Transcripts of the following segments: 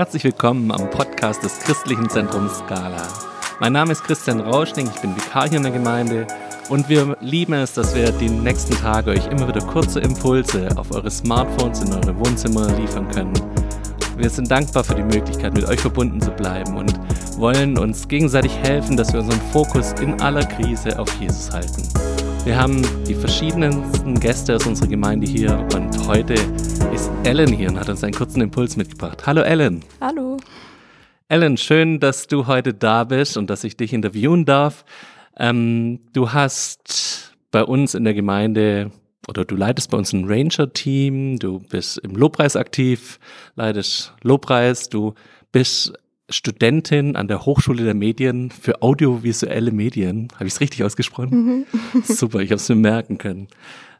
Herzlich willkommen am Podcast des Christlichen Zentrums Scala. Mein Name ist Christian Rauschning, ich bin Vikar hier in der Gemeinde und wir lieben es, dass wir die nächsten Tage euch immer wieder kurze Impulse auf eure Smartphones in eure Wohnzimmer liefern können. Wir sind dankbar für die Möglichkeit, mit euch verbunden zu bleiben und wollen uns gegenseitig helfen, dass wir unseren Fokus in aller Krise auf Jesus halten. Wir haben die verschiedensten Gäste aus unserer Gemeinde hier und heute ist Ellen hier und hat uns einen kurzen Impuls mitgebracht. Hallo Ellen. Hallo. Ellen, schön, dass du heute da bist und dass ich dich interviewen darf. Ähm, du hast bei uns in der Gemeinde oder du leitest bei uns ein Ranger-Team, du bist im Lobpreis aktiv, leitest Lobpreis, du bist Studentin an der Hochschule der Medien für audiovisuelle Medien. Habe ich es richtig ausgesprochen? Mhm. Super, ich habe es mir merken können.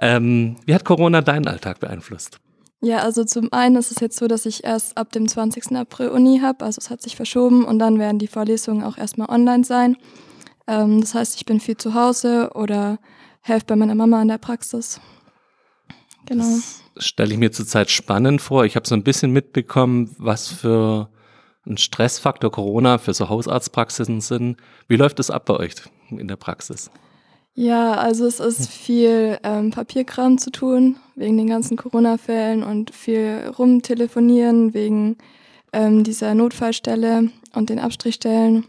Ähm, wie hat Corona deinen Alltag beeinflusst? Ja, also zum einen ist es jetzt so, dass ich erst ab dem 20. April Uni habe, also es hat sich verschoben und dann werden die Vorlesungen auch erstmal online sein. Ähm, das heißt, ich bin viel zu Hause oder helfe bei meiner Mama in der Praxis. Genau. Das stelle ich mir zurzeit spannend vor. Ich habe so ein bisschen mitbekommen, was für ein Stressfaktor Corona für so Hausarztpraxisen sind. Wie läuft das ab bei euch in der Praxis? Ja, also es ist viel ähm, Papierkram zu tun, wegen den ganzen Corona-Fällen und viel rumtelefonieren wegen ähm, dieser Notfallstelle und den Abstrichstellen.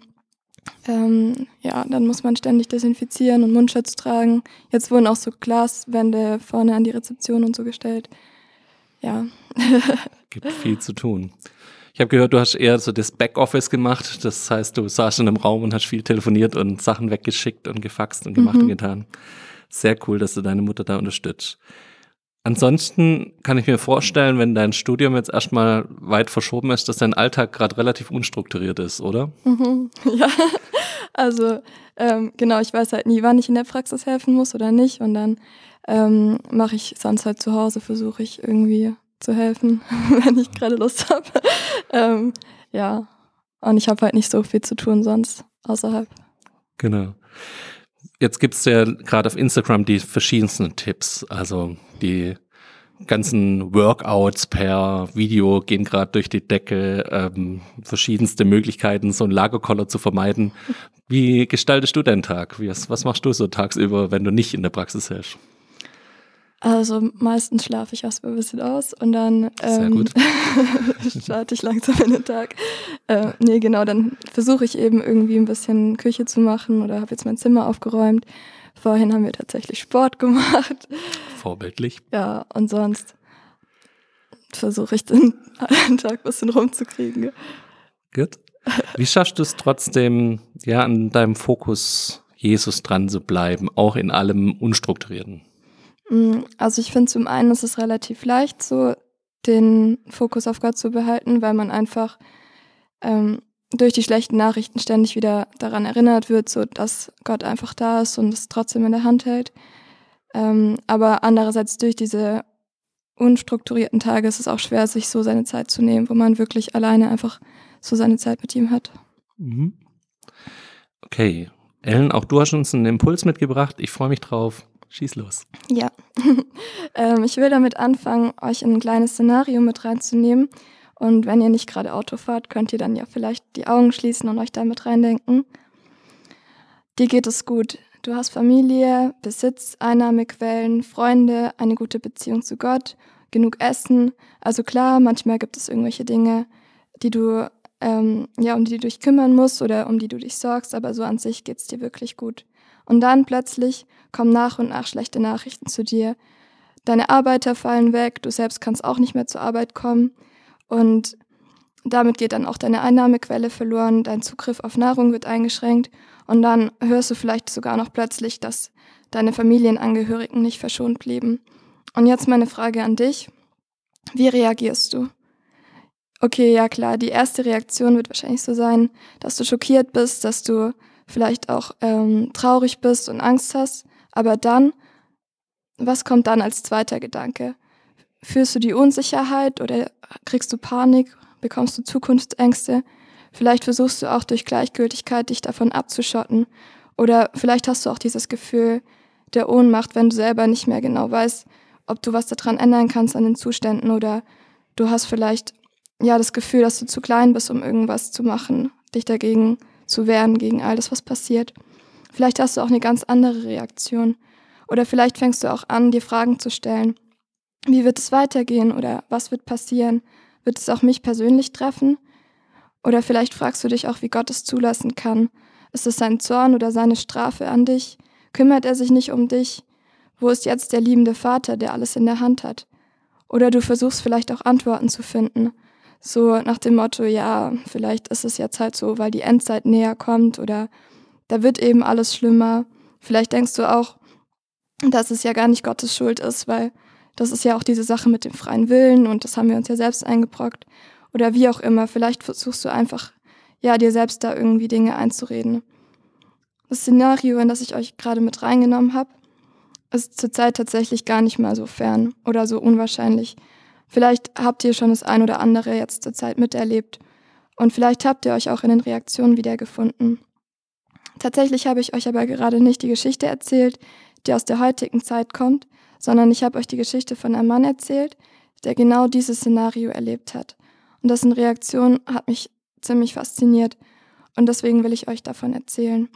Ähm, ja, dann muss man ständig desinfizieren und Mundschutz tragen. Jetzt wurden auch so Glaswände vorne an die Rezeption und so gestellt. Ja. Gibt viel zu tun. Ich habe gehört, du hast eher so das Backoffice gemacht. Das heißt, du saßt in einem Raum und hast viel telefoniert und Sachen weggeschickt und gefaxt und gemacht mhm. und getan. Sehr cool, dass du deine Mutter da unterstützt. Ansonsten kann ich mir vorstellen, wenn dein Studium jetzt erstmal weit verschoben ist, dass dein Alltag gerade relativ unstrukturiert ist, oder? Mhm, ja, also ähm, genau, ich weiß halt nie, wann ich in der Praxis helfen muss oder nicht. Und dann ähm, mache ich sonst halt zu Hause, versuche ich irgendwie zu helfen, wenn ich gerade Lust habe. ähm, ja, und ich habe halt nicht so viel zu tun sonst außerhalb. Genau. Jetzt gibt es ja gerade auf Instagram die verschiedensten Tipps. Also die ganzen Workouts per Video gehen gerade durch die Decke, ähm, verschiedenste Möglichkeiten, so einen Lagerkoller zu vermeiden. Wie gestaltest du deinen Tag? Was, was machst du so tagsüber, wenn du nicht in der Praxis hältst? Also meistens schlafe ich erstmal ein bisschen aus und dann ähm, starte ich langsam in den Tag. Äh, nee, genau, dann versuche ich eben irgendwie ein bisschen Küche zu machen oder habe jetzt mein Zimmer aufgeräumt. Vorhin haben wir tatsächlich Sport gemacht. Vorbildlich. Ja, und sonst versuche ich den Tag ein bisschen rumzukriegen. Gut. Wie schaffst du es trotzdem, ja, an deinem Fokus Jesus dran zu bleiben, auch in allem Unstrukturierten? Mm, also ich finde zum einen ist es relativ leicht, so den Fokus auf Gott zu behalten, weil man einfach ähm, durch die schlechten Nachrichten ständig wieder daran erinnert wird, so dass Gott einfach da ist und es trotzdem in der Hand hält. Ähm, aber andererseits durch diese unstrukturierten Tage ist es auch schwer, sich so seine Zeit zu nehmen, wo man wirklich alleine einfach so seine Zeit mit ihm hat. Mhm. Okay. Ellen, auch du hast uns einen Impuls mitgebracht. Ich freue mich drauf. Schieß los. Ja, ähm, ich will damit anfangen, euch in ein kleines Szenario mit reinzunehmen. Und wenn ihr nicht gerade Auto fahrt, könnt ihr dann ja vielleicht die Augen schließen und euch da mit reindenken. Dir geht es gut. Du hast Familie, Besitz, Einnahmequellen, Freunde, eine gute Beziehung zu Gott, genug Essen. Also klar, manchmal gibt es irgendwelche Dinge, die du, ähm, ja, um die du dich kümmern musst oder um die du dich sorgst, aber so an sich geht es dir wirklich gut. Und dann plötzlich kommen nach und nach schlechte Nachrichten zu dir. Deine Arbeiter fallen weg, du selbst kannst auch nicht mehr zur Arbeit kommen und damit geht dann auch deine Einnahmequelle verloren, dein Zugriff auf Nahrung wird eingeschränkt und dann hörst du vielleicht sogar noch plötzlich, dass deine Familienangehörigen nicht verschont blieben. Und jetzt meine Frage an dich. Wie reagierst du? Okay, ja klar, die erste Reaktion wird wahrscheinlich so sein, dass du schockiert bist, dass du vielleicht auch ähm, traurig bist und Angst hast. Aber dann, was kommt dann als zweiter Gedanke? Fühlst du die Unsicherheit oder kriegst du Panik? Bekommst du Zukunftsängste? Vielleicht versuchst du auch durch Gleichgültigkeit dich davon abzuschotten. Oder vielleicht hast du auch dieses Gefühl der Ohnmacht, wenn du selber nicht mehr genau weißt, ob du was daran ändern kannst an den Zuständen oder du hast vielleicht ja das Gefühl, dass du zu klein bist, um irgendwas zu machen, dich dagegen zu wehren, gegen all das, was passiert. Vielleicht hast du auch eine ganz andere Reaktion. Oder vielleicht fängst du auch an, dir Fragen zu stellen. Wie wird es weitergehen oder was wird passieren? Wird es auch mich persönlich treffen? Oder vielleicht fragst du dich auch, wie Gott es zulassen kann. Ist es sein Zorn oder seine Strafe an dich? Kümmert er sich nicht um dich? Wo ist jetzt der liebende Vater, der alles in der Hand hat? Oder du versuchst vielleicht auch Antworten zu finden. So nach dem Motto, ja, vielleicht ist es jetzt halt so, weil die Endzeit näher kommt oder da wird eben alles schlimmer. Vielleicht denkst du auch, dass es ja gar nicht Gottes Schuld ist, weil das ist ja auch diese Sache mit dem freien Willen und das haben wir uns ja selbst eingebrockt. Oder wie auch immer, vielleicht versuchst du einfach, ja, dir selbst da irgendwie Dinge einzureden. Das Szenario, in das ich euch gerade mit reingenommen habe, ist zurzeit tatsächlich gar nicht mal so fern oder so unwahrscheinlich. Vielleicht habt ihr schon das ein oder andere jetzt zurzeit miterlebt und vielleicht habt ihr euch auch in den Reaktionen wiedergefunden. Tatsächlich habe ich euch aber gerade nicht die Geschichte erzählt, die aus der heutigen Zeit kommt, sondern ich habe euch die Geschichte von einem Mann erzählt, der genau dieses Szenario erlebt hat. Und dessen Reaktion hat mich ziemlich fasziniert und deswegen will ich euch davon erzählen.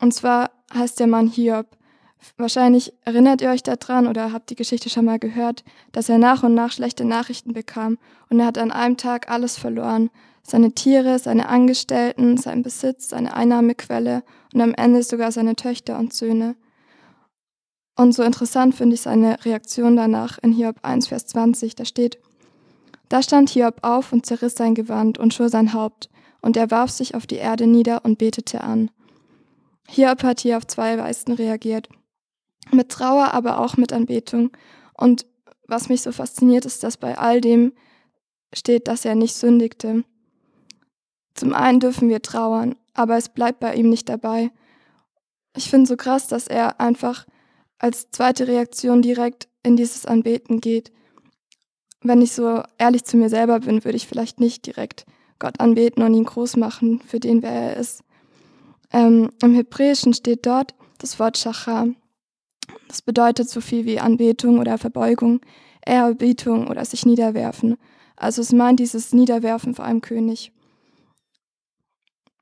Und zwar heißt der Mann Hiob. Wahrscheinlich erinnert ihr euch daran oder habt die Geschichte schon mal gehört, dass er nach und nach schlechte Nachrichten bekam und er hat an einem Tag alles verloren. Seine Tiere, seine Angestellten, sein Besitz, seine Einnahmequelle und am Ende sogar seine Töchter und Söhne. Und so interessant finde ich seine Reaktion danach in Hiob 1, Vers 20. Da steht, da stand Hiob auf und zerriss sein Gewand und schor sein Haupt, und er warf sich auf die Erde nieder und betete an. Hiob hat hier auf zwei Weisen reagiert. Mit Trauer, aber auch mit Anbetung. Und was mich so fasziniert, ist, dass bei all dem steht, dass er nicht sündigte. Zum einen dürfen wir trauern, aber es bleibt bei ihm nicht dabei. Ich finde so krass, dass er einfach als zweite Reaktion direkt in dieses Anbeten geht. Wenn ich so ehrlich zu mir selber bin, würde ich vielleicht nicht direkt Gott anbeten und ihn groß machen für den, wer er ist. Ähm, Im Hebräischen steht dort das Wort Shachar. Das bedeutet so viel wie Anbetung oder Verbeugung, Ehrerbietung oder sich niederwerfen. Also es meint dieses Niederwerfen vor einem König.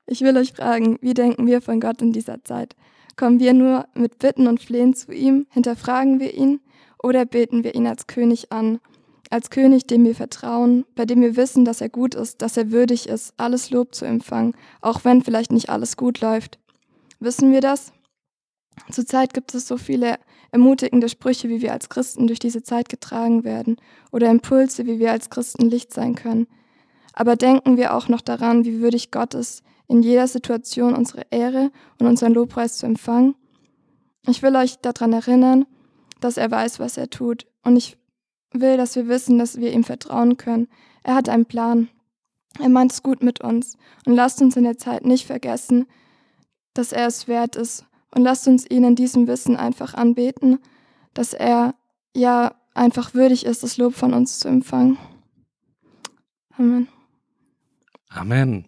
Ich will euch fragen, wie denken wir von Gott in dieser Zeit? Kommen wir nur mit Bitten und Flehen zu ihm, hinterfragen wir ihn oder beten wir ihn als König an? Als König, dem wir vertrauen, bei dem wir wissen, dass er gut ist, dass er würdig ist, alles Lob zu empfangen, auch wenn vielleicht nicht alles gut läuft. Wissen wir das? Zurzeit gibt es so viele ermutigende Sprüche, wie wir als Christen durch diese Zeit getragen werden, oder Impulse, wie wir als Christen Licht sein können. Aber denken wir auch noch daran, wie würdig Gott ist, in jeder Situation unsere Ehre und unseren Lobpreis zu empfangen? Ich will euch daran erinnern, dass er weiß, was er tut. Und ich will, dass wir wissen, dass wir ihm vertrauen können. Er hat einen Plan. Er meint es gut mit uns. Und lasst uns in der Zeit nicht vergessen, dass er es wert ist. Und lasst uns ihn in diesem Wissen einfach anbeten, dass er ja einfach würdig ist, das Lob von uns zu empfangen. Amen. Amen.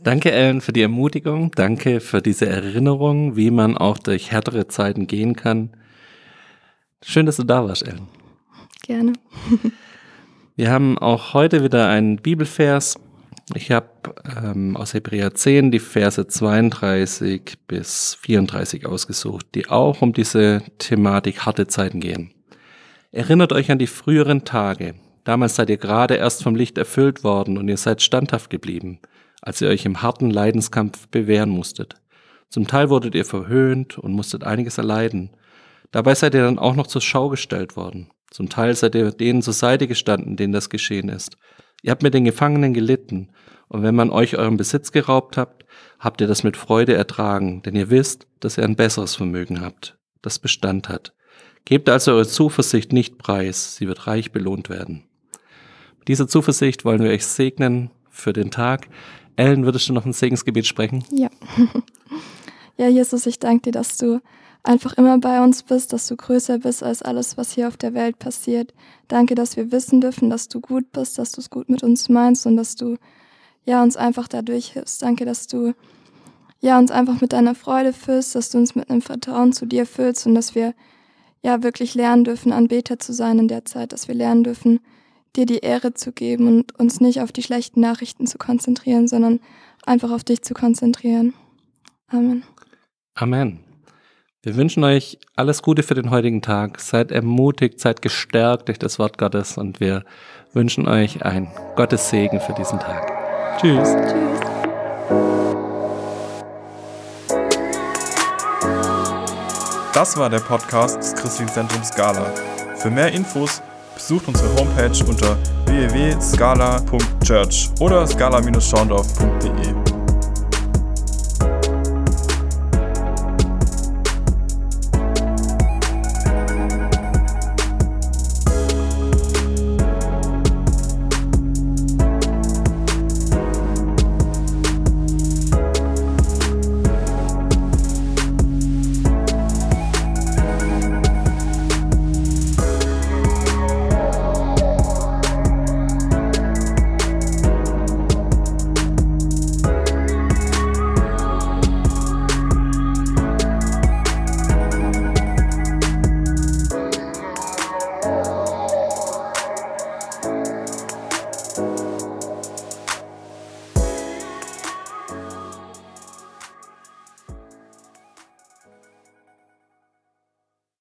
Danke, Ellen, für die Ermutigung. Danke für diese Erinnerung, wie man auch durch härtere Zeiten gehen kann. Schön, dass du da warst, Ellen. Gerne. Wir haben auch heute wieder einen Bibelvers. Ich habe ähm, aus Hebräer 10 die Verse 32 bis 34 ausgesucht, die auch um diese Thematik harte Zeiten gehen. Erinnert euch an die früheren Tage. Damals seid ihr gerade erst vom Licht erfüllt worden und ihr seid standhaft geblieben als ihr euch im harten Leidenskampf bewähren musstet. Zum Teil wurdet ihr verhöhnt und musstet einiges erleiden. Dabei seid ihr dann auch noch zur Schau gestellt worden. Zum Teil seid ihr denen zur Seite gestanden, denen das geschehen ist. Ihr habt mit den Gefangenen gelitten, und wenn man euch euren Besitz geraubt habt, habt ihr das mit Freude ertragen, denn ihr wisst, dass ihr ein besseres Vermögen habt, das Bestand hat. Gebt also eure Zuversicht nicht preis, sie wird reich belohnt werden. Mit dieser Zuversicht wollen wir euch segnen für den Tag, ellen, würdest du noch ein Segensgebet sprechen? Ja. ja, Jesus, ich danke dir, dass du einfach immer bei uns bist, dass du größer bist als alles, was hier auf der Welt passiert. Danke, dass wir wissen dürfen, dass du gut bist, dass du es gut mit uns meinst und dass du ja uns einfach dadurch hilfst. Danke, dass du ja uns einfach mit deiner Freude füllst, dass du uns mit einem Vertrauen zu dir füllst und dass wir ja wirklich lernen dürfen, Anbeter zu sein in der Zeit, dass wir lernen dürfen, dir die Ehre zu geben und uns nicht auf die schlechten Nachrichten zu konzentrieren, sondern einfach auf dich zu konzentrieren. Amen. Amen. Wir wünschen euch alles Gute für den heutigen Tag. Seid ermutigt, seid gestärkt durch das Wort Gottes und wir wünschen euch ein Gottes Segen für diesen Tag. Tschüss. Tschüss. Das war der Podcast des Christlichen Zentrums Scala. Für mehr Infos besucht unsere Homepage unter www.scala.church oder scala-schaundorf.de.